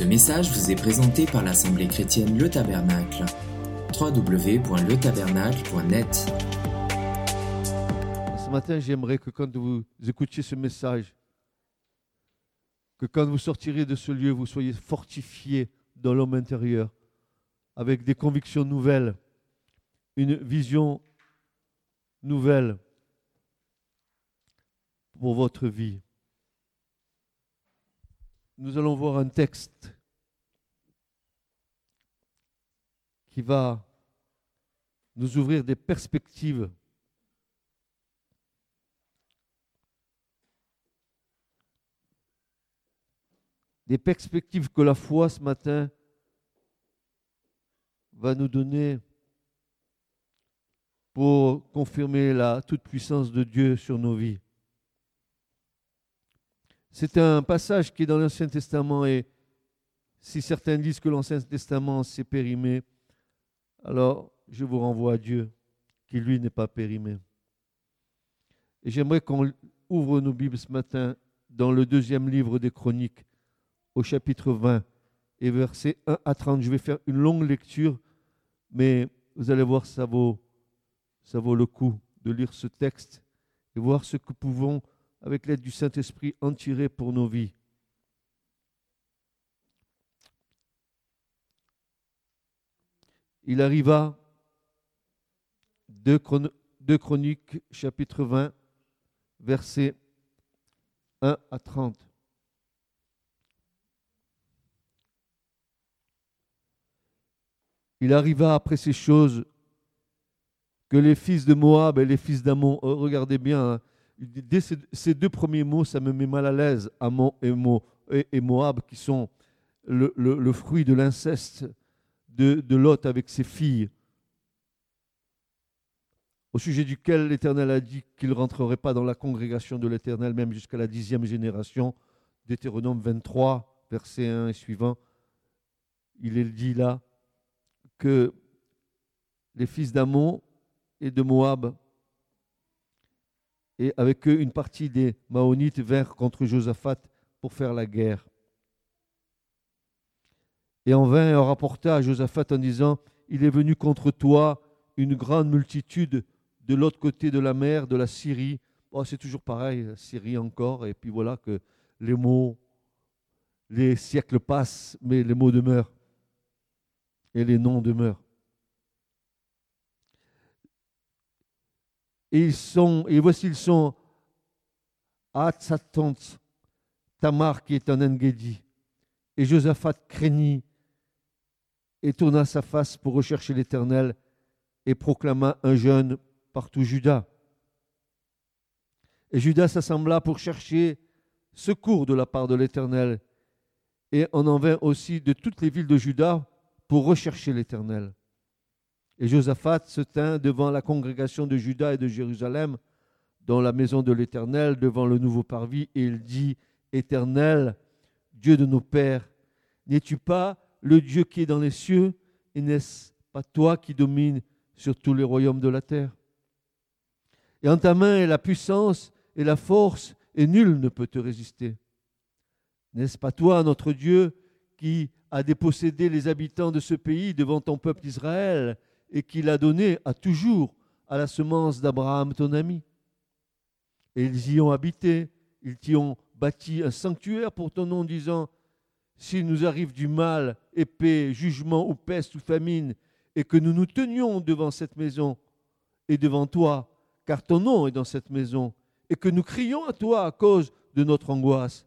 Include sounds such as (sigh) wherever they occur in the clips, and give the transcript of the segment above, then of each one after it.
Ce message vous est présenté par l'Assemblée chrétienne Le Tabernacle. www.letabernacle.net Ce matin, j'aimerais que quand vous écoutiez ce message, que quand vous sortirez de ce lieu, vous soyez fortifiés dans l'homme intérieur, avec des convictions nouvelles, une vision nouvelle pour votre vie. Nous allons voir un texte qui va nous ouvrir des perspectives des perspectives que la foi ce matin va nous donner pour confirmer la toute-puissance de Dieu sur nos vies. C'est un passage qui est dans l'Ancien Testament et si certains disent que l'Ancien Testament s'est périmé, alors je vous renvoie à Dieu qui lui n'est pas périmé. Et j'aimerais qu'on ouvre nos Bibles ce matin dans le deuxième livre des Chroniques, au chapitre 20 et versets 1 à 30. Je vais faire une longue lecture, mais vous allez voir, ça vaut, ça vaut le coup de lire ce texte et voir ce que pouvons avec l'aide du Saint-Esprit, en tirer pour nos vies. Il arriva, 2 Chroniques, chapitre 20, versets 1 à 30. Il arriva après ces choses que les fils de Moab et les fils d'Amon, oh, regardez bien, hein, dès ces, deux premiers mots, ça me met mal à l'aise, Amon et, Moab, qui sont le, fruit de l'inceste de, Lot avec ses filles, au sujet duquel l'Éternel a dit qu'il ne rentrerait pas dans la congrégation de l'Éternel, même jusqu'à la dixième génération, Deutéronome 23, verset 1 et suivant. Il est dit là que les fils d'Amon et de Moab et avec eux une partie des Maonites vinrent contre Josaphat pour faire la guerre. Et en vain, on rapporta à Josaphat en disant, Il est venu contre toi une grande multitude de l'autre côté de la mer, de la Syrie. Oh, c'est toujours pareil, la Syrie encore, et puis voilà que les mots, les siècles passent, mais les mots demeurent, et les noms demeurent. Et ils sont, et voici ils sont à sa tante Tamar qui est en Engedi. Et Josaphat craignit et tourna sa face pour rechercher l'Éternel et proclama un jeûne partout Judas. Et Judas s'assembla pour chercher secours de la part de l'Éternel. Et on en vint aussi de toutes les villes de Juda pour rechercher l'Éternel. Et Josaphat se tint devant la congrégation de Juda et de Jérusalem, dans la maison de l'Éternel, devant le nouveau parvis, et il dit, Éternel, Dieu de nos pères, n'es-tu pas le Dieu qui est dans les cieux, et n'est-ce pas toi qui domines sur tous les royaumes de la terre? Et en ta main est la puissance et la force, et nul ne peut te résister. N'est-ce pas toi, notre Dieu, qui a dépossédé les habitants de ce pays devant ton peuple Israël et qu'il a donné à toujours à la semence d'Abraham, ton ami? Et ils y ont habité, ils t'y ont bâti un sanctuaire pour ton nom, disant, s'il nous arrive du mal, épée, jugement ou peste ou famine, et que nous nous tenions devant cette maison et devant toi, car ton nom est dans cette maison, et que nous crions à toi à cause de notre angoisse,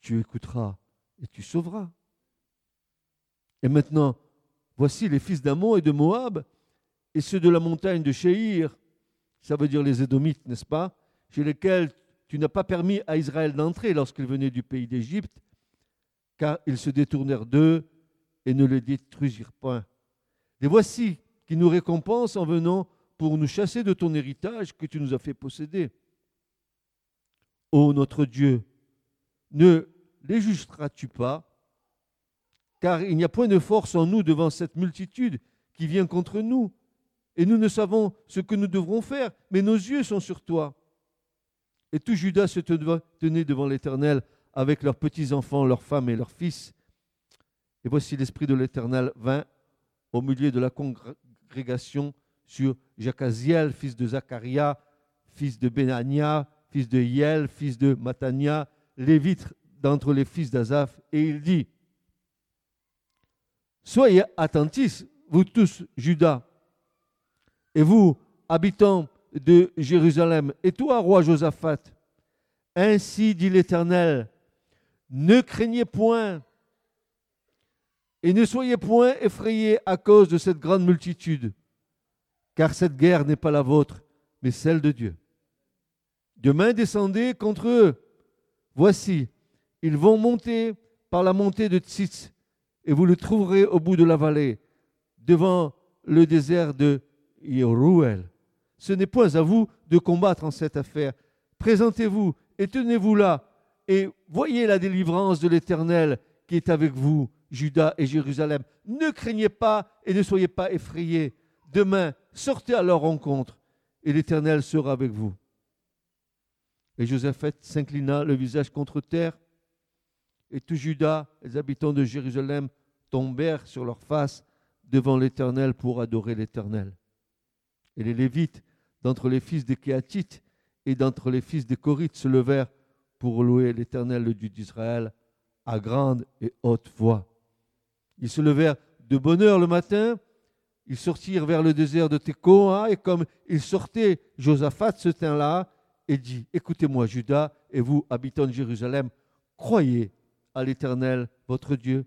tu écouteras et tu sauveras. Et maintenant, Voici les fils d'Amon et de Moab, et ceux de la montagne de Shéhir, ça veut dire les Édomites, n'est-ce pas, chez lesquels tu n'as pas permis à Israël d'entrer lorsqu'il venait du pays d'Égypte, car ils se détournèrent d'eux et ne les détruisirent point. Et voici qui nous récompense en venant pour nous chasser de ton héritage que tu nous as fait posséder. Ô notre Dieu, ne les jugeras-tu pas? Car il n'y a point de force en nous devant cette multitude qui vient contre nous. Et nous ne savons ce que nous devrons faire, mais nos yeux sont sur toi. Et tout Judas se tenait devant l'Éternel avec leurs petits-enfants, leurs femmes et leurs fils. Et voici l'Esprit de l'Éternel vint au milieu de la congrégation sur Jacaziel, fils de Zacharia, fils de Benania, fils de Hiel, fils de Matania, lévite d'entre les fils d'Azaph, et il dit Soyez attentifs, vous tous, Judas, et vous, habitants de Jérusalem, et toi, roi Josaphat, ainsi dit l'Éternel, ne craignez point et ne soyez point effrayés à cause de cette grande multitude, car cette guerre n'est pas la vôtre, mais celle de Dieu. Demain descendez contre eux. Voici, ils vont monter par la montée de Tzitz, et vous le trouverez au bout de la vallée, devant le désert de Yeruel. Ce n'est point à vous de combattre en cette affaire. Présentez-vous et tenez-vous là, et voyez la délivrance de l'Éternel qui est avec vous, Judas et Jérusalem. Ne craignez pas et ne soyez pas effrayés. Demain, sortez à leur rencontre, et l'Éternel sera avec vous. Et Joseph s'inclina le visage contre terre, et tout Judas, les habitants de Jérusalem, tombèrent sur leur face devant l'Éternel pour adorer l'Éternel. Et les Lévites, d'entre les fils des Kéatites et d'entre les fils des Corites, se levèrent pour louer l'Éternel, le Dieu d'Israël, à grande et haute voix. Ils se levèrent de bonne heure le matin, ils sortirent vers le désert de Tekoa, et comme ils sortaient, Josaphat se tint là et dit, Écoutez-moi, Judas, et vous, habitants de Jérusalem, croyez à l'Éternel, votre Dieu,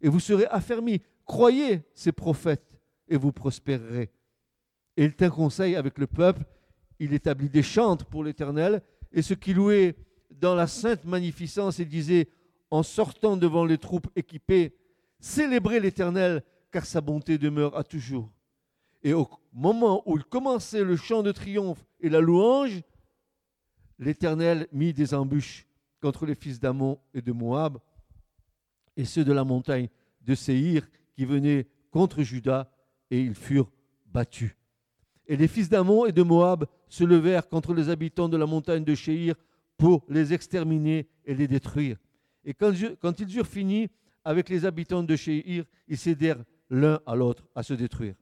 et vous serez affermis. Croyez ces prophètes, et vous prospérerez. Et il tint conseil avec le peuple, il établit des chantres pour l'Éternel, et ceux qui louaient dans la sainte magnificence et disaient, en sortant devant les troupes équipées, célébrez l'Éternel, car sa bonté demeure à toujours. Et au moment où il commençait le chant de triomphe et la louange, l'Éternel mit des embûches contre les fils d'Amon et de Moab, et ceux de la montagne de Séhir qui venaient contre Juda, et ils furent battus. Et les fils d'Amon et de Moab se levèrent contre les habitants de la montagne de Séhir pour les exterminer et les détruire. Et quand, ils eurent fini avec les habitants de Séhir, ils cédèrent l'un à l'autre à se détruire.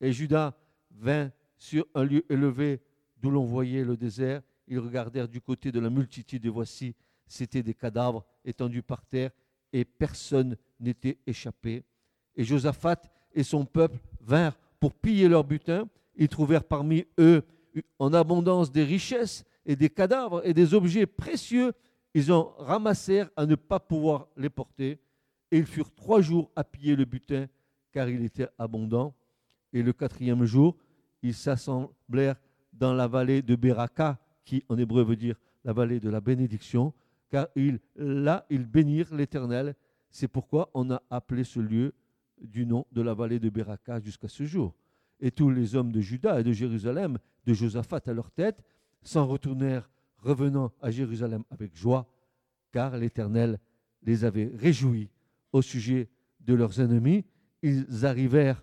Et Judas vint sur un lieu élevé d'où l'on voyait le désert, ils regardèrent du côté de la multitude et voici, c'étaient des cadavres étendus par terre et personne n'était échappé. Et Josaphat et son peuple vinrent pour piller leur butin. Ils trouvèrent parmi eux en abondance des richesses et des cadavres et des objets précieux. Ils en ramassèrent à ne pas pouvoir les porter. Et ils furent trois jours à piller le butin, car il était abondant. Et le quatrième jour, ils s'assemblèrent dans la vallée de Beraka, qui en hébreu veut dire la vallée de la bénédiction, car là, ils bénirent l'Éternel. C'est pourquoi on a appelé ce lieu du nom de la vallée de Beraka jusqu'à ce jour. Et tous les hommes de Juda et de Jérusalem, de Josaphat à leur tête, s'en retournèrent, revenant à Jérusalem avec joie, car l'Éternel les avait réjouis au sujet de leurs ennemis. Ils arrivèrent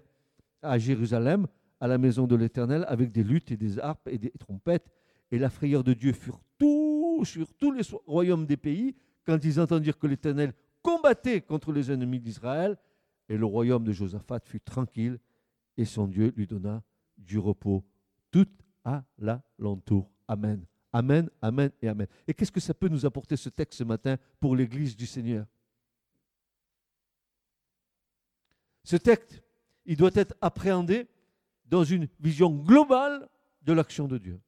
à Jérusalem, à la maison de l'Éternel, avec des luttes et des harpes et des trompettes, et la frayeur de Dieu fut tout, sur tous les royaumes des pays quand ils entendirent que l'Éternel combattait contre les ennemis d'Israël. Et le royaume de Josaphat fut tranquille et son Dieu lui donna du repos tout à l'alentour. Amen. Amen, Amen et Amen. Et qu'est-ce que ça peut nous apporter ce texte ce matin pour l'Église du Seigneur? Ce texte, il doit être appréhendé dans une vision globale de l'action de Dieu.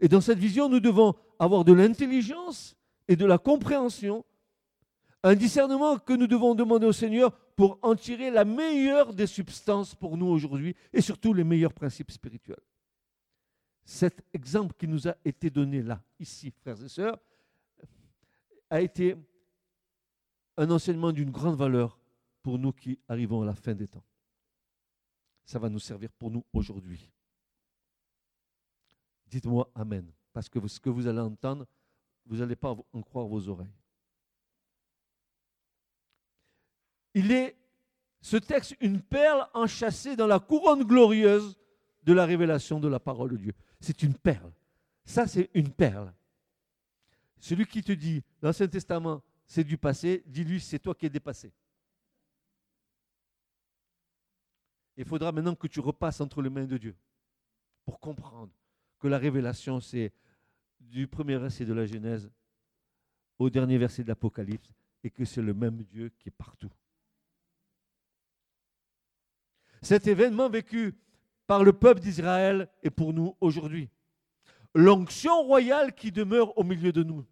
Et dans cette vision, nous devons avoir de l'intelligence et de la compréhension, un discernement que nous devons demander au Seigneur pour en tirer la meilleure des substances pour nous aujourd'hui et surtout les meilleurs principes spirituels. Cet exemple qui nous a été donné là, ici, frères et sœurs, a été un enseignement d'une grande valeur pour nous qui arrivons à la fin des temps. Ça va nous servir pour nous aujourd'hui. Dites-moi Amen. Parce que ce que vous allez entendre, vous n'allez pas en croire vos oreilles. Il est, ce texte, une perle enchâssée dans la couronne glorieuse de la révélation de la parole de Dieu c'est une perle. Ça, c'est une perle. Celui qui te dit, l'Ancien Testament, c'est du passé, dis-lui, c'est toi qui es dépassé. Il faudra maintenant que tu repasses entre les mains de Dieu pour comprendre que la révélation, c'est du premier verset de la Genèse au dernier verset de l'Apocalypse et que c'est le même Dieu qui est partout. Cet événement vécu par le peuple d'Israël est pour nous aujourd'hui. L'onction royale qui demeure au milieu de nous.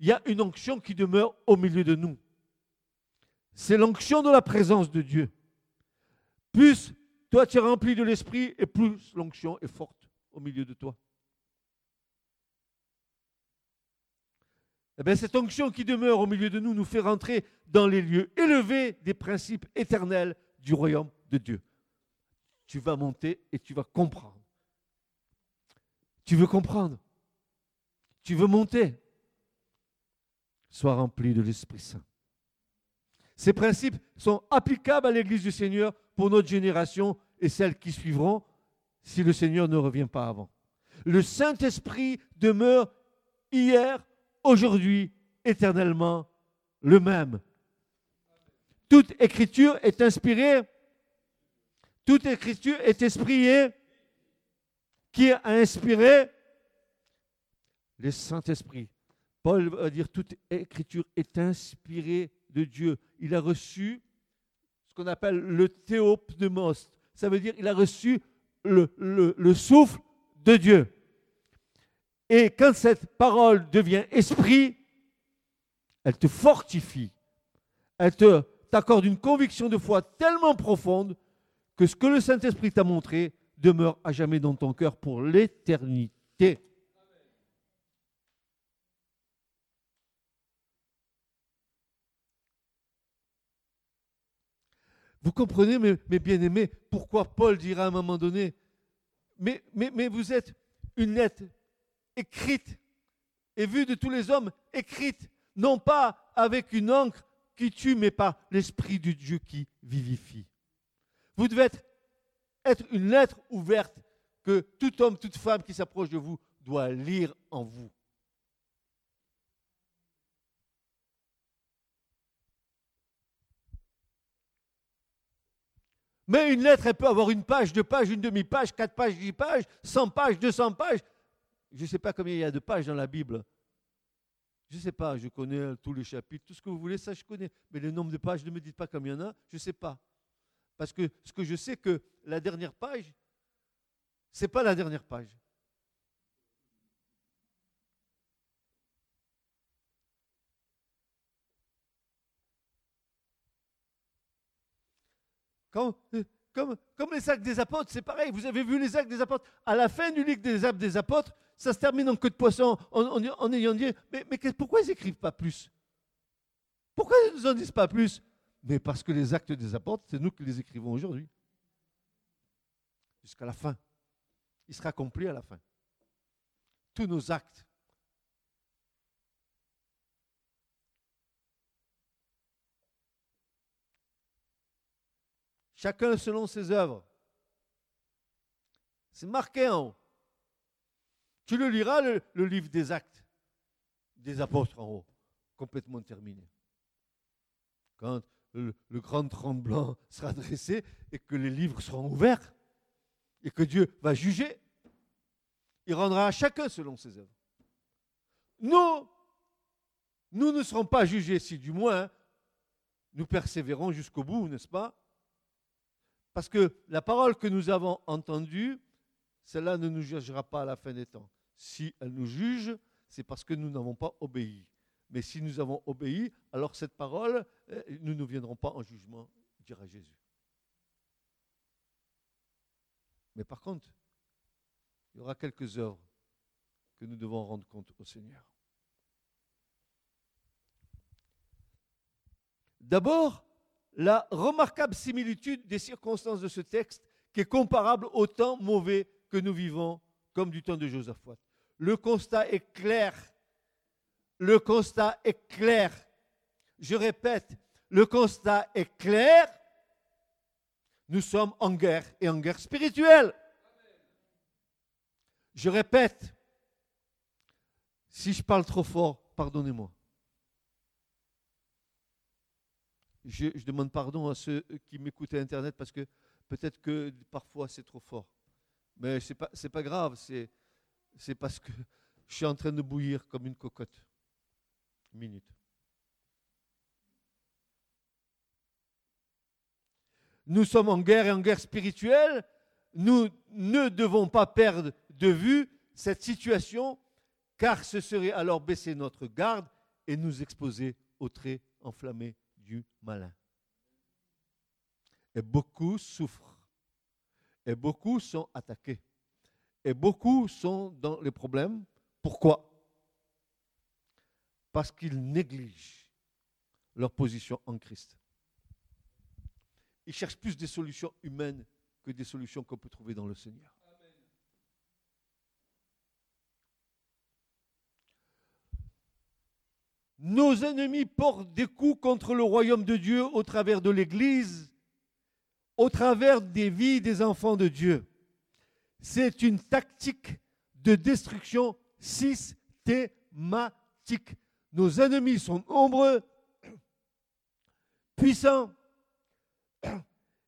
Il y a une onction qui demeure au milieu de nous. C'est l'onction de la présence de Dieu. Plus toi tu es rempli de l'esprit et plus l'onction est forte au milieu de toi. Eh cette onction qui demeure au milieu de nous nous fait rentrer dans les lieux élevés des principes éternels du royaume de Dieu. Tu vas monter et tu vas comprendre. Tu veux comprendre? Tu veux monter? Sois rempli de l'Esprit Saint. Ces principes sont applicables à l'Église du Seigneur pour notre génération et celles qui suivront si le Seigneur ne revient pas avant. Le Saint-Esprit demeure hier, aujourd'hui, éternellement le même. Toute écriture est inspirée. Toute écriture est inspirée. Qui a inspiré Le Saint-Esprit. Paul va dire toute écriture est inspirée de Dieu. Il a reçu ce qu'on appelle le théopneumos. Ça veut dire il a reçu le, le souffle de Dieu. Et quand cette parole devient esprit, elle te fortifie. Elle t'accorde une conviction de foi tellement profonde que ce que le Saint-Esprit t'a montré demeure à jamais dans ton cœur pour l'éternité. Vous comprenez, mes, bien-aimés, pourquoi Paul dira à un moment donné, mais, vous êtes une lettre écrite et vue de tous les hommes, écrite, non pas avec une encre qui tue, mais pas l'Esprit du Dieu qui vivifie. Vous devez être, une lettre ouverte que tout homme, toute femme qui s'approche de vous doit lire en vous. Mais une lettre, elle peut avoir une page, deux pages, une demi-page, quatre pages, dix pages, cent pages, deux cents pages. Je ne sais pas combien il y a de pages dans la Bible. Je ne sais pas, je connais tous les chapitres, tout ce que vous voulez, ça je connais. Mais le nombre de pages, ne me dites pas combien il y en a, je ne sais pas. Parce que ce que je sais, que la dernière page, ce n'est pas la dernière page. Euh, comme, comme les actes des apôtres, c'est pareil. Vous avez vu les actes des apôtres. À la fin du livre des actes des apôtres, ça se termine en queue de poisson en, ayant dit Mais, mais pourquoi ils n'écrivent pas plus? Pourquoi ils ne nous en disent pas plus? Mais parce que les actes des apôtres, c'est nous qui les écrivons aujourd'hui. Jusqu'à la fin. Il sera accompli à la fin. Tous nos actes. Chacun selon ses œuvres. C'est marqué en haut. Tu le liras, le, livre des actes des apôtres en haut, complètement terminé. Quand le, grand tremblant (laughs) sera dressé et que les livres seront ouverts et que Dieu va juger, il rendra à chacun selon ses œuvres. Nous, nous ne serons pas jugés si du moins nous persévérons jusqu'au bout, n'est-ce pas? Parce que la parole que nous avons entendue, celle-là ne nous jugera pas à la fin des temps. Si elle nous juge, c'est parce que nous n'avons pas obéi. Mais si nous avons obéi, alors cette parole, euh, nous ne viendrons pas en jugement, dira Jésus. Mais par contre, il y aura quelques œuvres que nous devons rendre compte au Seigneur. D'abord, la remarquable similitude des circonstances de ce texte qui est comparable au temps mauvais que nous vivons comme du temps de Josaphat. Le constat est clair. Le constat est clair. Je répète, le constat est clair. Nous sommes en guerre et en guerre spirituelle. Je répète, si je parle trop fort, pardonnez-moi. Je, demande pardon à ceux qui m'écoutent à Internet parce que Peut-être que parfois c'est trop fort. Mais ce n'est pas, pas grave, c'est, c'est parce que je suis en train de bouillir comme une cocotte. Une minute. Nous sommes en guerre et en guerre spirituelle. Nous ne devons pas perdre de vue cette situation, car ce serait alors baisser notre garde et nous exposer aux traits enflammés du malin. Et beaucoup souffrent. Et beaucoup sont attaqués. Et beaucoup sont dans les problèmes. Pourquoi? Parce qu'ils négligent leur position en Christ. Ils cherchent plus des solutions humaines que des solutions qu'on peut trouver dans le Seigneur. Nos ennemis portent des coups contre le royaume de Dieu au travers de l'Église, au travers des vies des enfants de Dieu. C'est une tactique de destruction systématique. Nos ennemis sont nombreux, puissants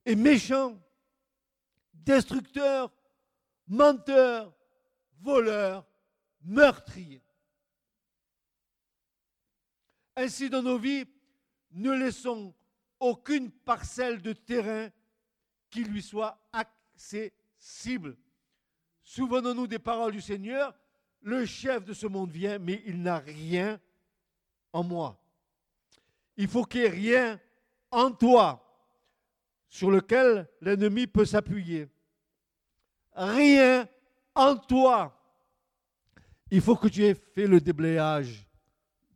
et méchants, destructeurs, menteurs, voleurs, meurtriers. Ainsi, dans nos vies, ne laissons aucune parcelle de terrain qui lui soit accessible. Souvenons-nous des paroles du Seigneur. Le chef de ce monde vient, mais il n'a rien en moi. Il faut qu'il n'y ait rien en toi sur lequel l'ennemi peut s'appuyer. Rien en toi. Il faut que tu aies fait le déblayage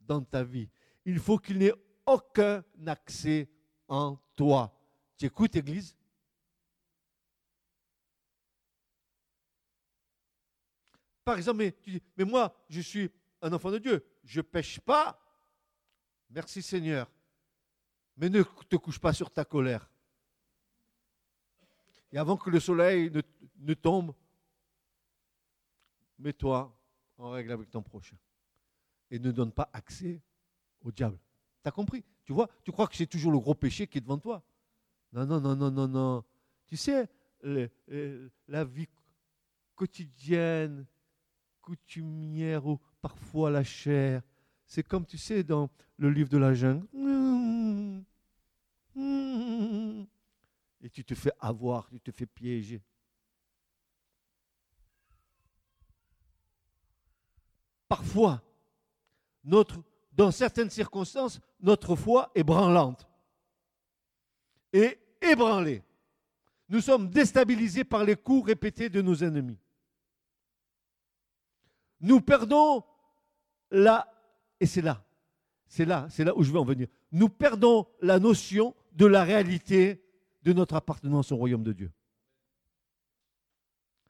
dans ta vie il faut qu'il n'ait aucun accès en toi. Tu écoutes, Église? Par exemple, mais, tu dis, mais moi, je suis un enfant de Dieu, je ne pêche pas. Merci Seigneur. Mais ne te couche pas sur ta colère. Et avant que le soleil ne, tombe, mets-toi en règle avec ton prochain. Et ne donne pas accès au diable. Tu as compris? Tu vois Tu crois que c'est toujours le gros péché qui est devant toi? Non, non, non, non, non, non. Tu sais, la vie quotidienne, coutumière ou parfois la chair, c'est comme tu sais dans le livre de la jungle. Et tu te fais avoir, tu te fais piéger. Parfois, dans certaines circonstances, notre foi est branlante et ébranlée. Nous sommes déstabilisés par les coups répétés de nos ennemis. Nous perdons la, et c'est là, c'est là, c'est là où je veux en venir. Nous perdons la notion de la réalité de notre appartenance au royaume de Dieu.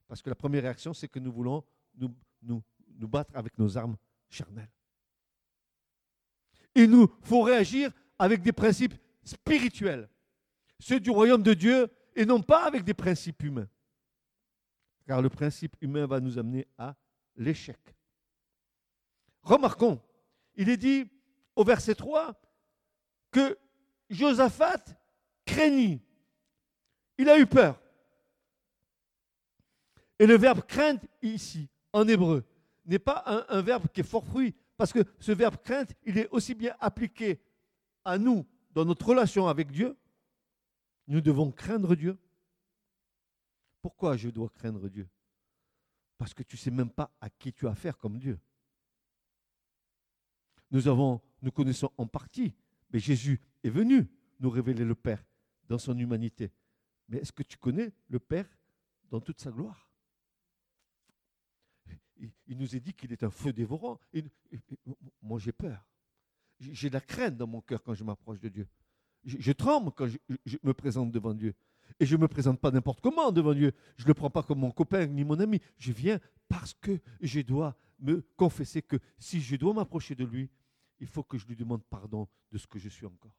Parce que la première réaction, c'est que nous voulons nous, nous, nous battre avec nos armes charnelles. Il nous faut réagir avec des principes spirituels, ceux du royaume de Dieu, et non pas avec des principes humains. Car le principe humain va nous amener à l'échec. Remarquons, il est dit au verset 3 que Josaphat craignit. Il a eu peur. Et le verbe crainte ici, en hébreu, n'est pas un, verbe qui est fort fruit, parce que ce verbe crainte, il est aussi bien appliqué à nous dans notre relation avec Dieu. Nous devons craindre Dieu. Pourquoi je dois craindre Dieu? Parce que tu ne sais même pas à qui tu as affaire comme Dieu. Nous avons, nous connaissons en partie, mais Jésus est venu nous révéler le Père dans son humanité. Mais est-ce que tu connais le Père dans toute sa gloire? Il, nous est dit qu'il est un feu dévorant. moi, j'ai peur. J'ai de la crainte dans mon cœur quand je m'approche de Dieu. Je, tremble quand je, me présente devant Dieu. Et je ne me présente pas n'importe comment devant Dieu. Je ne le prends pas comme mon copain ni mon ami. Je viens parce que je dois me confesser que si je dois m'approcher de lui, il faut que je lui demande pardon de ce que je suis encore.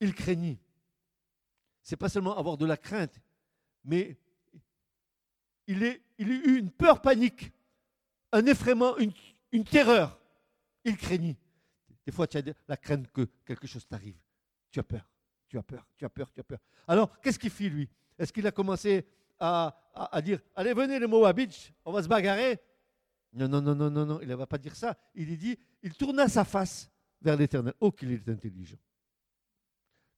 il craignit. C'est pas seulement avoir de la crainte, mais il, a eu une peur panique, un effraiement, une une terreur. Il craignit. Des fois, tu as la crainte que quelque chose t'arrive. Tu as peur, tu as peur, tu as peur, tu as peur. Alors, qu'est-ce qu'il fit, lui? Est-ce qu'il a commencé à, dire Allez, venez les Moabites, on va se bagarrer? Non, non, non, non, non, non, il ne va pas dire ça. Il dit Il tourna sa face vers l'éternel. Oh, qu'il est intelligent.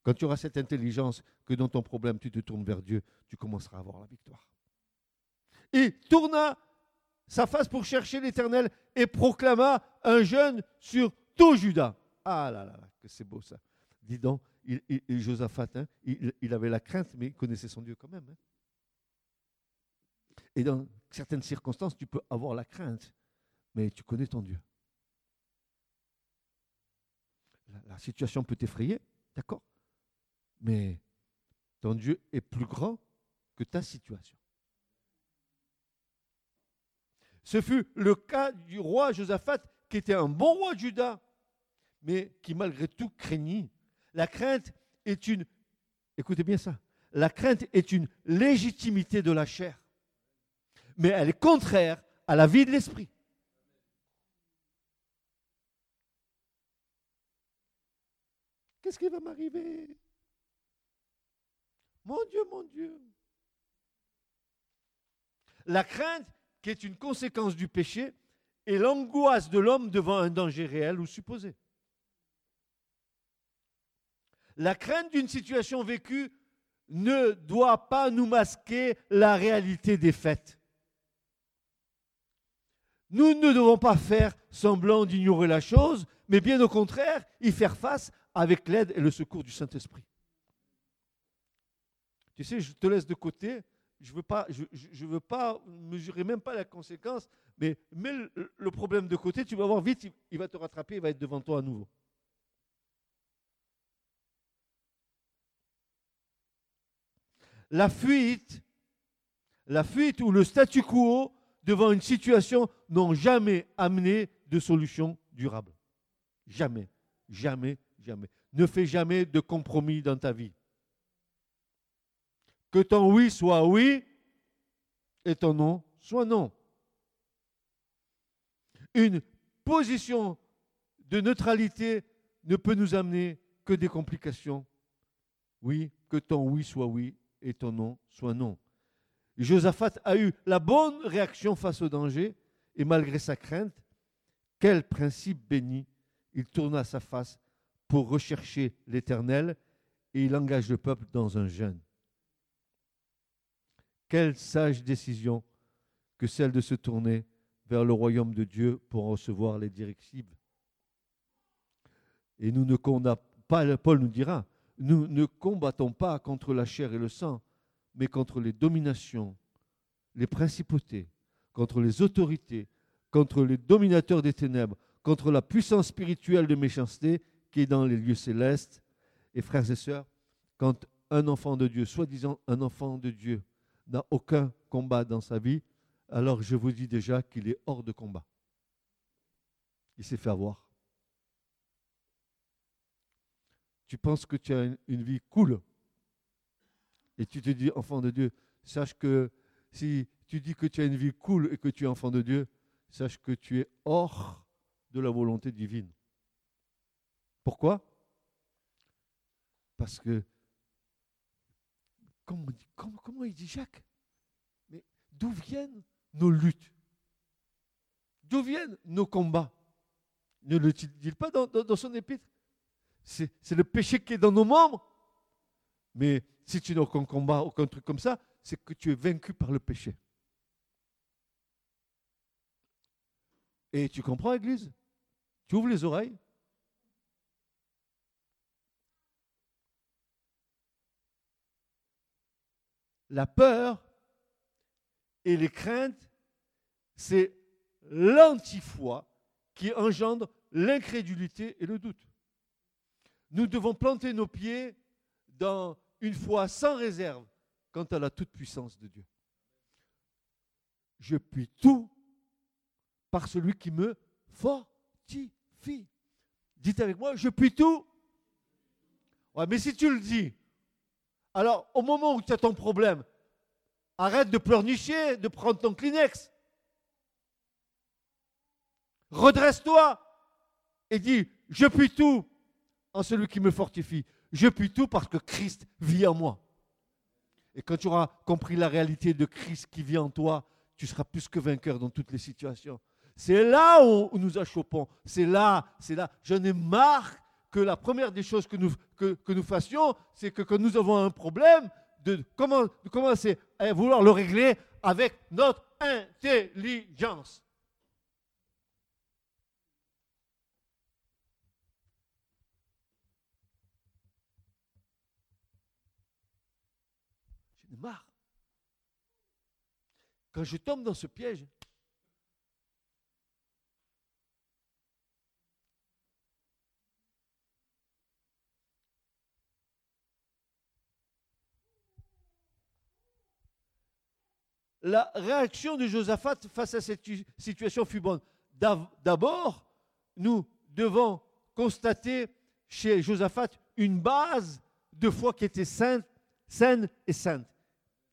Quand tu auras cette intelligence que dans ton problème tu te tournes vers Dieu, tu commenceras à avoir la victoire. Il tourna sa face pour chercher l'Éternel et proclama un jeûne sur tout Judas. Ah là là, là que c'est beau ça. Dis donc, il, Josaphat, hein, il, avait la crainte, mais il connaissait son Dieu quand même. Hein. Et dans certaines circonstances, tu peux avoir la crainte, mais tu connais ton Dieu. la situation peut t'effrayer, d'accord Mais ton Dieu est plus grand que ta situation. Ce fut le cas du roi Josaphat, qui était un bon roi de Juda, mais qui malgré tout craignit. La crainte est une, est légitimité de la chair, mais elle est contraire à la vie de l'esprit. Qu'est-ce qui va m'arriver? Mon Dieu, mon Dieu. La crainte qui est une conséquence du péché, et l'angoisse de l'homme devant un danger réel ou supposé. La crainte d'une situation vécue ne doit pas nous masquer la réalité des faits. Nous ne devons pas faire semblant d'ignorer la chose, mais bien au contraire, y faire face avec l'aide et le secours du Saint-Esprit. Tu sais, je te laisse de côté je ne veux, pas, mesurer même pas la conséquence, mais mets le, problème de côté, tu vas voir vite, il va te rattraper, il va être devant toi à nouveau. La fuite, la fuite ou le statu quo devant une situation n'ont jamais amené de solution durable. Jamais, jamais, jamais. Ne fais jamais de compromis dans ta vie. Que ton oui soit oui et ton non soit non. Une position de neutralité ne peut nous amener que des complications. Oui, que ton oui soit oui et ton non soit non. Josaphat a eu la bonne réaction face au danger et malgré sa crainte, quel principe béni, il tourna sa face pour rechercher l'Éternel et il engage le peuple dans un jeûne. Quelle sage décision que celle de se tourner vers le royaume de Dieu pour recevoir les directives. Et nous ne combattons pas, Paul nous dira, nous ne combattons pas contre la chair et le sang, mais contre les dominations, les principautés, contre les autorités, contre les dominateurs des ténèbres, contre la puissance spirituelle de méchanceté qui est dans les lieux célestes. Et frères et sœurs, quand un enfant de Dieu, soi-disant un enfant de Dieu, n'a aucun combat dans sa vie, alors je vous dis déjà qu'il est hors de combat. Il s'est fait avoir. Tu penses que tu as une, vie cool et tu te dis enfant de Dieu, sache que si tu dis que tu as une vie cool et que tu es enfant de Dieu, sache que tu es hors de la volonté divine. Pourquoi? Parce que comment, il dit Jacques? Mais d'où viennent nos luttes? D'où viennent nos combats? Ne le dit-il pas dans, son épître? C'est, le péché qui est dans nos membres. Mais si tu n'as aucun combat, aucun truc comme ça, c'est que tu es vaincu par le péché. Et tu comprends, Église? Tu ouvres les oreilles la peur et les craintes, c'est l'antifoi qui engendre l'incrédulité et le doute. Nous devons planter nos pieds dans une foi sans réserve quant à la toute-puissance de Dieu. Je puis tout par celui qui me fortifie. Dites avec moi, je puis tout. Mais si tu le dis, alors, au moment où tu as ton problème, arrête de pleurnicher, de prendre ton Kleenex. redresse-toi et dis, je puis tout en celui qui me fortifie. Je puis tout parce que Christ vit en moi. Et quand tu auras compris la réalité de Christ qui vit en toi, tu seras plus que vainqueur dans toutes les situations. C'est là où nous achopons. C'est là, c'est là. J'en ai marre que la première des choses que nous, que, nous fassions, c'est que quand nous avons un problème, de, de commencer à vouloir le régler avec notre intelligence. J'en ai marre. Je tombe dans ce piège, la réaction de Josaphat face à cette situation fut bonne. D'abord, nous devons constater chez Josaphat une base de foi qui était sainte, saine et sainte.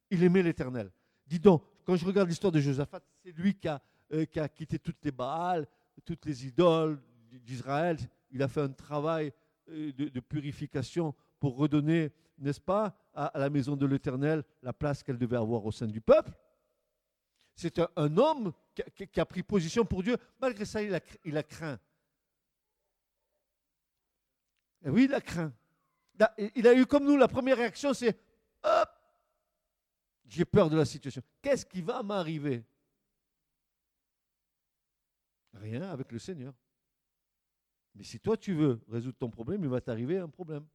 Il aimait l'Éternel. Dis donc, quand je regarde l'histoire de Josaphat, c'est lui qui a, euh, quitté toutes les Baals, toutes les idoles d'Israël. Il a fait un travail euh, de, purification pour redonner, n'est-ce pas, à la maison de l'Éternel la place qu'elle devait avoir au sein du peuple. C'est un, homme qui a, pris position pour Dieu. Malgré ça, il a, il a craint. Et oui, il a craint. Il a eu comme nous, la première réaction, c'est Hop, j'ai peur de la situation. Qu'est-ce qui va m'arriver? Rien avec le Seigneur. Mais si toi tu veux résoudre ton problème, il va t'arriver un problème.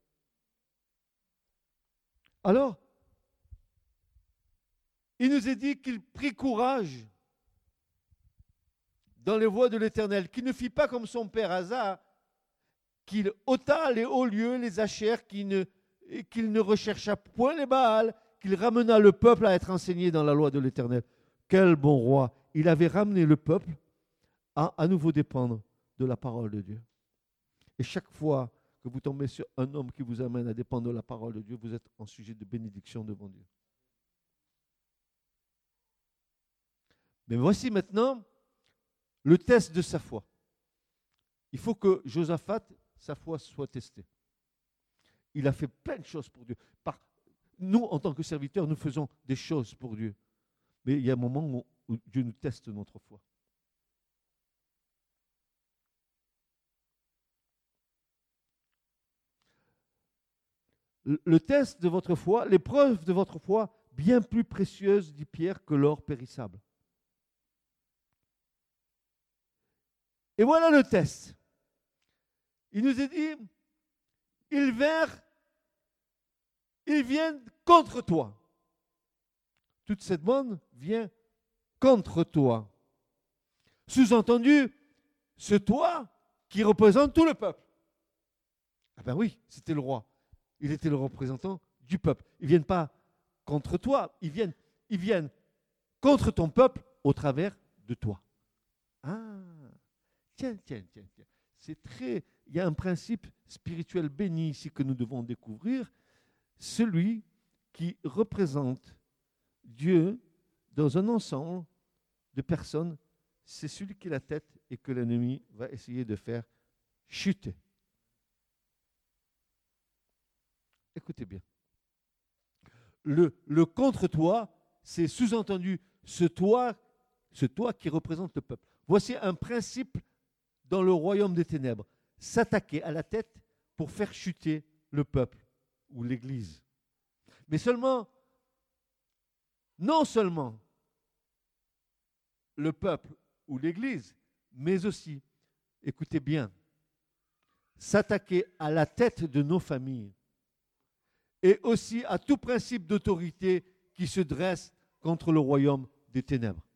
Alors, il nous est dit qu'il prit courage dans les voies de l'Éternel, qu'il ne fit pas comme son père Asa, qu'il ôta les hauts lieux, les achères, qu'il ne, qu'il ne rechercha point les Baals, qu'il ramena le peuple à être enseigné dans la loi de l'Éternel. Quel bon roi Il avait ramené le peuple à à nouveau dépendre de la parole de Dieu. Et chaque fois que vous tombez sur un homme qui vous amène à dépendre de la parole de Dieu, vous êtes en sujet de bénédiction devant Dieu. Mais voici maintenant le test de sa foi. Il faut que Josaphat, sa foi soit testée. Il a fait plein de choses pour Dieu. Par, nous, en tant que serviteurs, nous faisons des choses pour Dieu. Mais il y a un moment où Dieu nous teste notre foi. Le test de votre foi, l'épreuve de votre foi, bien plus précieuse, dit Pierre, que l'or périssable. Et voilà le test. Il nous est dit, ils vinrent, ils viennent contre toi. Toute cette bande vient contre toi. Sous-entendu, ce toi qui représente tout le peuple. Ah ben oui, c'était le roi. Il était le représentant du peuple. Ils ne viennent pas contre toi, ils viennent, ils viennent contre ton peuple au travers de toi. Ah Tiens, tiens, tiens, tiens. C'est très. Il y a un principe spirituel béni ici que nous devons découvrir. Celui qui représente Dieu dans un ensemble de personnes, c'est celui qui est la tête et que l'ennemi va essayer de faire chuter. Écoutez bien. Le, contre-toi, c'est sous-entendu ce toi, ce toi qui représente le peuple. Voici un principe dans le royaume des ténèbres, s'attaquer à la tête pour faire chuter le peuple ou l'Église. Mais seulement, non seulement le peuple ou l'Église, mais aussi, écoutez bien, s'attaquer à la tête de nos familles et aussi à tout principe d'autorité qui se dresse contre le royaume des ténèbres.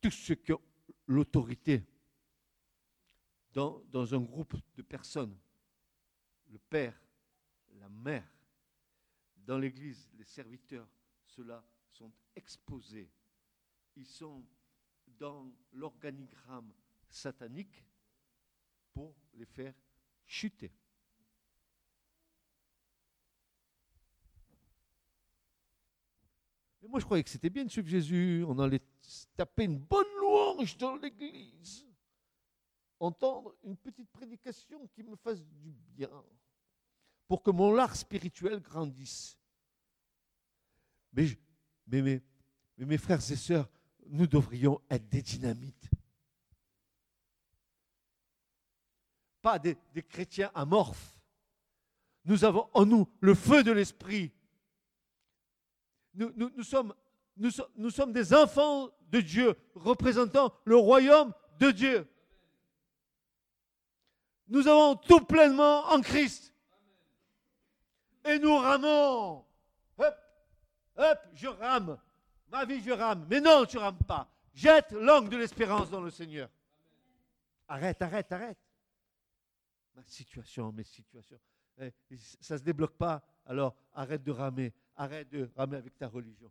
Tout ce que l'autorité dans, dans, un groupe de personnes. Le père, la mère, dans l'Église, les serviteurs, ceux-là sont exposés. Ils sont dans l'organigramme satanique pour les faire chuter. Mais moi, je croyais que c'était bien de suivre Jésus. On allait taper une bonne louange dans l'Église. Entendre une petite prédication qui me fasse du bien pour que mon art spirituel grandisse. Mais, mes frères et sœurs, nous devrions être des dynamites. Pas des, chrétiens amorphes. Nous avons en nous le feu de l'esprit. Nous sommes des enfants de Dieu, représentant le royaume de Dieu. Nous avons tout pleinement en Christ. Et nous ramons. Hop, hop, je rame. Ma vie, je rame. Mais non, tu rames pas. Jette l'angle de l'espérance dans le Seigneur. Arrête, arrête, arrête. Ma situation, mes situations. Eh, ça ne se débloque pas. Alors arrête de ramer. Arrête de ramer avec ta religion.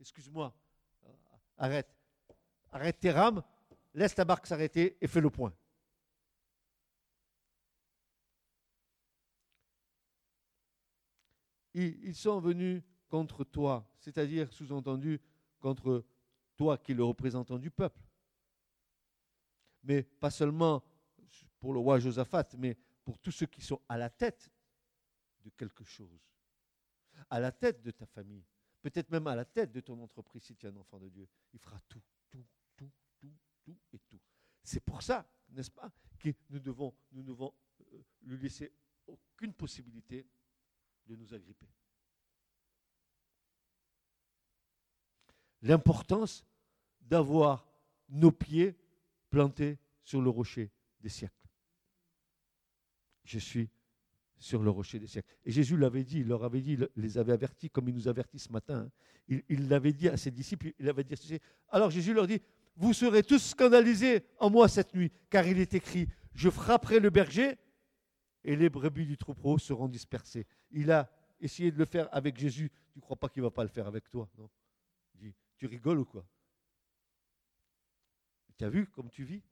Excuse-moi. Arrête. Arrête tes rames. Laisse ta barque s'arrêter et fais le point. Ils sont venus contre toi, c'est-à-dire, sous-entendu, contre toi qui es le représentant du peuple. Mais pas seulement pour le roi Josaphat, mais pour tous ceux qui sont à la tête de quelque chose, à la tête de ta famille, peut-être même à la tête de ton entreprise si tu es un enfant de Dieu. Il fera tout, tout, tout, tout, tout et tout. C'est pour ça, n'est-ce pas, que nous devons, nous devons euh, lui laisser aucune possibilité de nous agripper. L'importance d'avoir nos pieds plantés sur le rocher des siècles. Je suis sur le rocher des siècles. Et Jésus l'avait dit, il leur avait dit, il les avait avertis comme il nous avertit ce matin. Hein. Il l'avait dit à ses disciples, il avait dit Alors Jésus leur dit, vous serez tous scandalisés en moi cette nuit, car il est écrit, je frapperai le berger et les brebis du troupeau seront dispersées. Il a essayé de le faire avec Jésus. Tu ne crois pas qu'il ne va pas le faire avec toi non? Tu rigoles ou quoi? Tu as vu comme tu vis?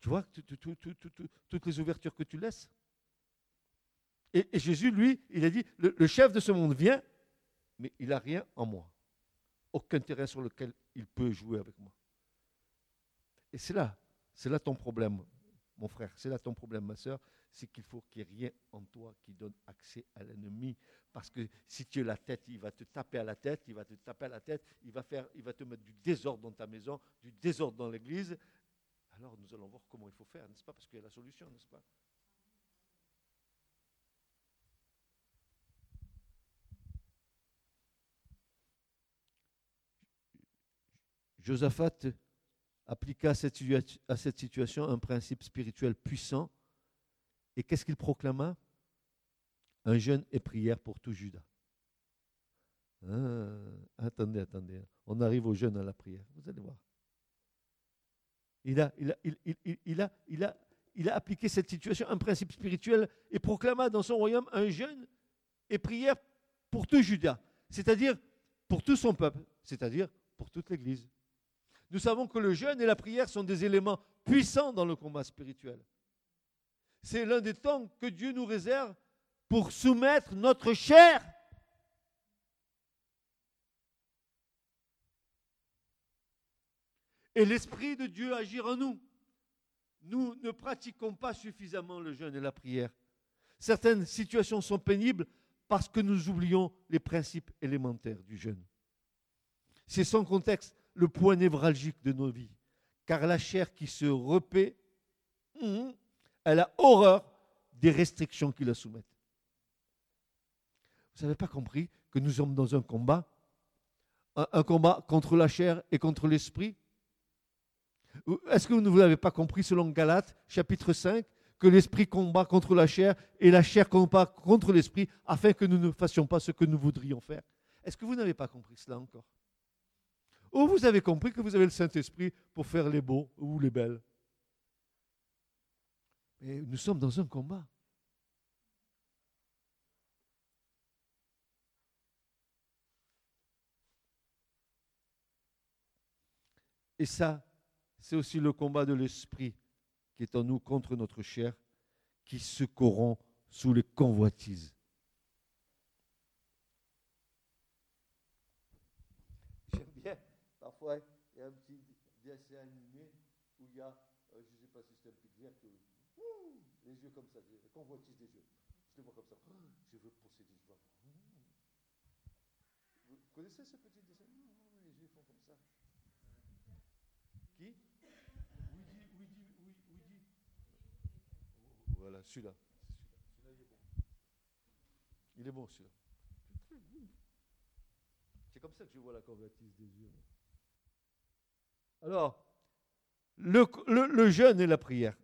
Tu vois toutes les ouvertures que tu laisses. Et, Jésus, lui, il a dit, le, chef de ce monde vient, mais il n'a rien en moi. Aucun terrain sur lequel il peut jouer avec moi. Et c'est là, c'est là ton problème, mon frère, c'est là ton problème, ma soeur, c'est qu'il faut qu'il n'y ait rien en toi qui donne accès à l'ennemi. Parce que si tu es la tête, il va te taper à la tête, il va te taper à la tête, il va, faire, il va te mettre du désordre dans ta maison, du désordre dans l'église. Alors nous allons voir comment il faut faire, n'est-ce pas? Parce qu'il y a la solution, n'est-ce pas? Josaphat appliqua à cette situation un principe spirituel puissant et qu'est-ce qu'il proclama? Un jeûne et prière pour tout Judas. Ah, attendez, attendez. On arrive au jeûne à la prière. Vous allez voir. Il a, il, a, appliqué cette situation, un principe spirituel, et proclama dans son royaume un jeûne et prière pour tout Judas, c'est-à-dire pour tout son peuple, c'est-à-dire pour toute l'Église. Nous savons que le jeûne et la prière sont des éléments puissants dans le combat spirituel c'est l'un des temps que Dieu nous réserve pour soumettre notre chair. Et l'Esprit de Dieu agir en nous. Nous ne pratiquons pas suffisamment le jeûne et la prière. Certaines situations sont pénibles parce que nous oublions les principes élémentaires du jeûne. C'est sans contexte le point névralgique de nos vies. Car la chair qui se repaît, hum, elle a horreur des restrictions qui la soumettent. Vous n'avez pas compris que nous sommes dans un combat un, combat contre la chair et contre l'esprit? Est-ce que vous ne l'avez pas compris selon Galates chapitre 5 que l'esprit combat contre la chair et la chair combat contre l'esprit afin que nous ne fassions pas ce que nous voudrions faire? Est-ce que vous n'avez pas compris cela encore? Ou vous avez compris que vous avez le Saint-Esprit pour faire les beaux ou les belles? Et nous sommes dans un combat. Et ça, c'est aussi le combat de l'esprit qui est en nous contre notre chair, qui se corrompt sous les convoitises. J'aime bien, parfois, il y a un petit dessin animé où il y a, euh, je ne sais pas si c'est un petit que, les comme ça, la convoitise des yeux. Je les vois comme ça. je veux posséder, je vois. Vous connaissez ce petit dessin? Les yeux font comme ça. Qui? Oui, oui, oui, oui. Voilà, celui-là. Celui-là, il est bon. Il est bon, celui-là. C'est comme ça que je vois la convoitise des yeux. Alors, le, le, jeûne et la prière,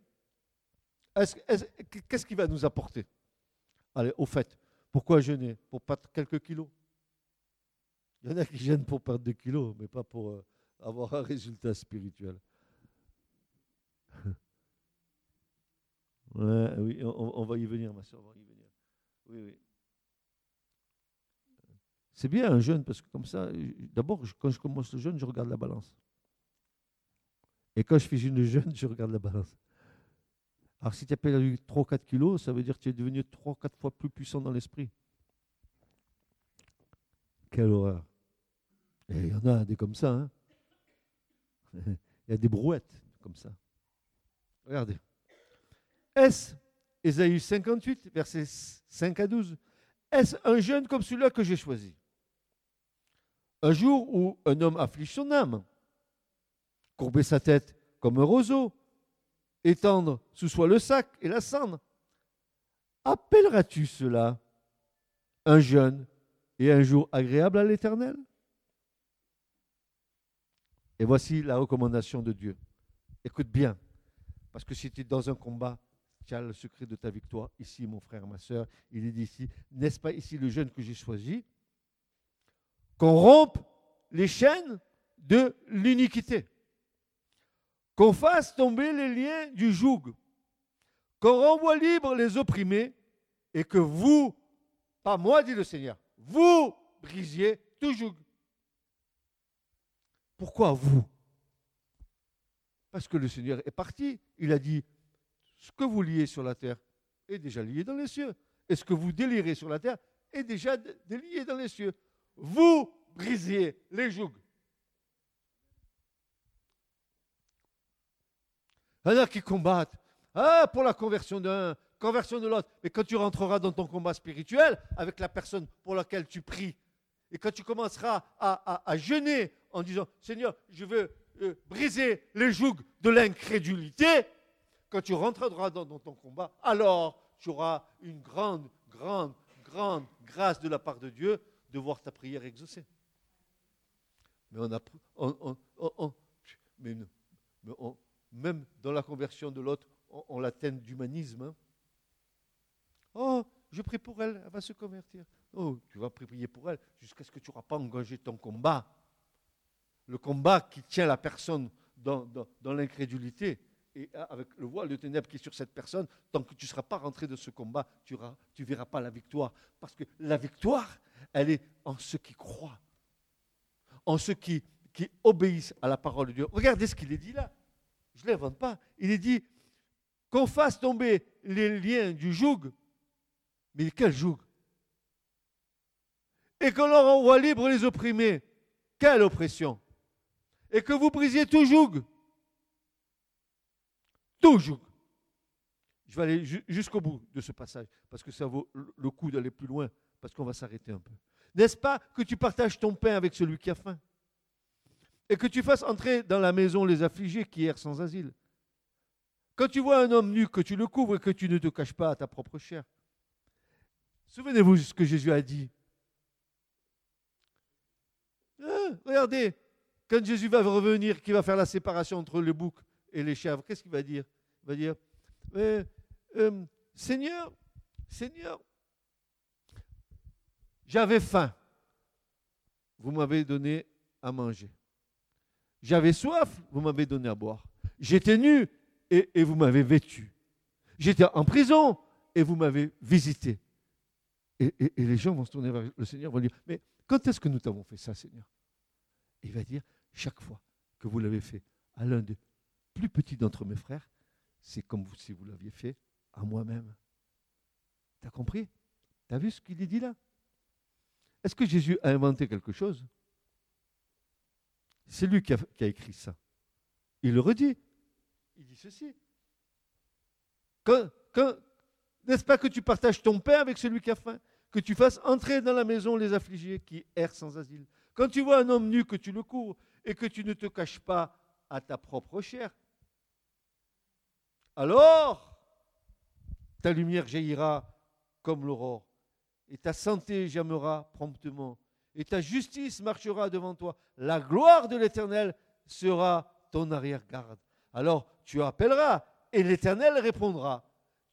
qu'est-ce qui va nous apporter? Allez, au fait, pourquoi jeûner? Pour perdre quelques kilos? Il y en a qui jeûnent pour perdre des kilos, mais pas pour euh, avoir un résultat spirituel. (laughs) oui, on, va y venir, ma soeur, on va y venir. Oui, oui. C'est bien un jeûne parce que comme ça, d'abord, quand je commence le jeûne, je regarde la balance. Et quand je fais une jeûne, je regarde la balance. Alors si tu as perdu 3 4 kilos, ça veut dire que tu es devenu 3 4 fois plus puissant dans l'esprit. Quelle horreur. Il y en a des comme ça. Hein. (laughs) il y a des brouettes comme ça. Regardez. Est-ce, Ésaïe 58, versets 5 à 12, est-ce un jeûne comme celui-là que j'ai choisi Un jour où un homme afflige son âme, courber sa tête comme un roseau, étendre sous soi le sac et la cendre. Appelleras-tu cela un jeûne et un jour agréable à l'Éternel? Et voici la recommandation de Dieu. Écoute bien, parce que si tu es dans un combat, tu as le secret de ta victoire. Ici, mon frère, ma soeur, il est dit ici, n'est-ce pas ici le jeûne que j'ai choisi? Qu'on rompe les chaînes de l'iniquité qu'on fasse tomber les liens du joug, qu'on renvoie libre les opprimés, et que vous, pas moi, dit le Seigneur, vous brisiez tout joug. Pourquoi vous? Parce que le Seigneur est parti. Il a dit, ce que vous liez sur la terre est déjà lié dans les cieux. Et ce que vous délirez sur la terre est déjà délié dans les cieux. Vous brisiez les jougs. Il y en a qui combattent. Ah, pour la conversion d'un, conversion de l'autre. Mais quand tu rentreras dans ton combat spirituel avec la personne pour laquelle tu pries, et quand tu commenceras à, jeûner en disant Seigneur, je veux euh, briser les jougs de l'incrédulité, quand tu rentreras dans, ton combat, alors tu auras une grande, grande, grande grâce de la part de Dieu de voir ta prière exaucée. Mais on a. On, mais, mais on, même dans la conversion de l'autre, on, l'atteint d'humanisme. Hein. Oh, je prie pour elle, elle va se convertir. Oh, tu vas prier pour elle jusqu'à ce que tu n'auras pas engagé ton combat. Le combat qui tient la personne dans, l'incrédulité et avec le voile de ténèbres qui est sur cette personne, tant que tu ne seras pas rentré de ce combat, tu ne verras pas la victoire. Parce que la victoire, elle est en ceux qui croient, en ceux qui, qui obéissent à la parole de Dieu. Regardez ce qu'il est dit là. Je ne l'invente pas. Il est dit qu'on fasse tomber les liens du joug. Mais quel joug? Et qu'on leur envoie libre les opprimés. Quelle oppression Et que vous brisiez tout joug. Tout joug. Je vais aller jusqu'au bout de ce passage, parce que ça vaut le coup d'aller plus loin, parce qu'on va s'arrêter un peu. N'est-ce pas que tu partages ton pain avec celui qui a faim? Et que tu fasses entrer dans la maison les affligés qui errent sans asile. Quand tu vois un homme nu, que tu le couvres et que tu ne te caches pas à ta propre chair. Souvenez-vous de ce que Jésus a dit. Hein, regardez, quand Jésus va revenir, qui va faire la séparation entre le bouc et les chèvres, qu'est-ce qu'il va dire? Il va dire, euh, Seigneur, Seigneur, j'avais faim. Vous m'avez donné à manger. J'avais soif, vous m'avez donné à boire. J'étais nu et, vous m'avez vêtu. J'étais en prison et vous m'avez visité. Et, les gens vont se tourner vers le Seigneur, vont dire, mais quand est-ce que nous t'avons fait ça, Seigneur? Il va dire, chaque fois que vous l'avez fait à l'un des plus petits d'entre mes frères, c'est comme si vous l'aviez fait à moi-même. Tu as compris? Tu as vu ce qu'il est dit là? Est-ce que Jésus a inventé quelque chose? C'est lui qui a, écrit ça. il le redit. Il dit ceci. N'est-ce pas que tu partages ton pain avec celui qui a faim? Que tu fasses entrer dans la maison les affligés qui errent sans asile. Quand tu vois un homme nu, que tu le cours et que tu ne te caches pas à ta propre chair. Alors, ta lumière jaillira comme l'aurore, et ta santé germera promptement, et ta justice marchera devant toi. La gloire de l'Éternel sera ton arrière-garde. Alors tu appelleras, et l'Éternel répondra.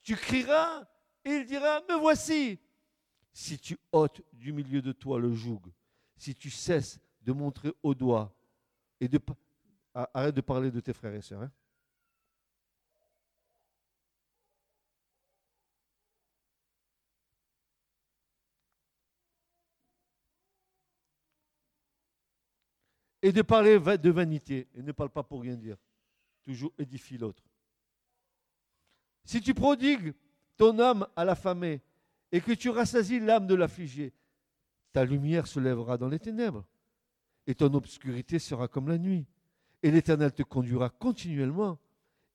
Tu crieras, et il dira, me voici. Si tu ôtes du milieu de toi le joug, si tu cesses de montrer au doigt et de... Arrête de parler de tes frères et sœurs. Hein. Et de parler de vanité. Et ne parle pas pour rien dire. Toujours édifie l'autre. Si tu prodigues ton âme à l'affamé et que tu rassasies l'âme de l'affligé, ta lumière se lèvera dans les ténèbres et ton obscurité sera comme la nuit. Et l'Éternel te conduira continuellement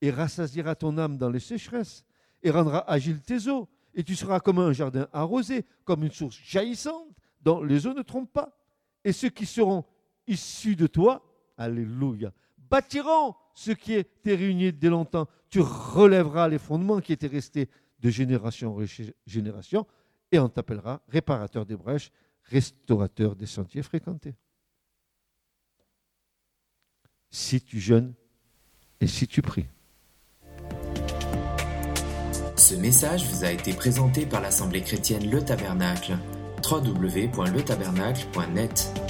et rassasiera ton âme dans les sécheresses et rendra agile tes eaux. Et tu seras comme un jardin arrosé, comme une source jaillissante dont les eaux ne trompent pas. Et ceux qui seront issus de toi, alléluia, bâtiront ce qui était réuni dès longtemps. Tu relèveras les fondements qui étaient restés de génération en génération et on t'appellera réparateur des brèches, restaurateur des sentiers fréquentés. Si tu jeûnes et si tu pries. Ce message vous a été présenté par l'Assemblée chrétienne Le Tabernacle. www.letabernacle.net